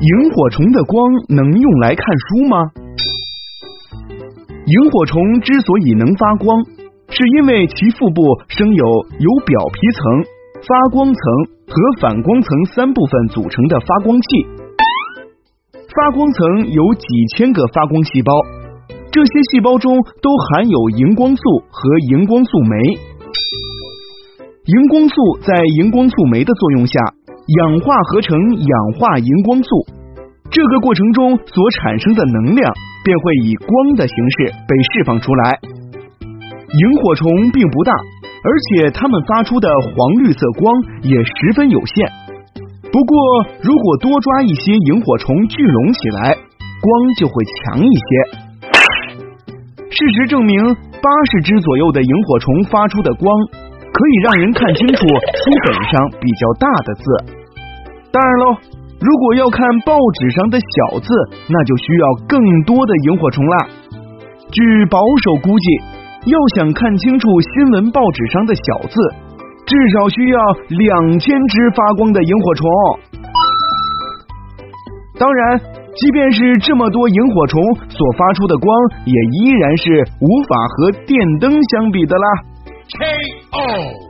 萤火虫的光能用来看书吗？萤火虫之所以能发光，是因为其腹部生有由表皮层、发光层和反光层三部分组成的发光器。发光层有几千个发光细胞，这些细胞中都含有荧光素和荧光素酶。荧光素在荧光素酶的作用下。氧化合成氧化荧光素，这个过程中所产生的能量便会以光的形式被释放出来。萤火虫并不大，而且它们发出的黄绿色光也十分有限。不过，如果多抓一些萤火虫聚拢起来，光就会强一些。事实证明，八十只左右的萤火虫发出的光，可以让人看清楚书本上比较大的字。当然喽，如果要看报纸上的小字，那就需要更多的萤火虫啦。据保守估计，要想看清楚新闻报纸上的小字，至少需要两千只发光的萤火虫。当然，即便是这么多萤火虫所发出的光，也依然是无法和电灯相比的啦。K.O.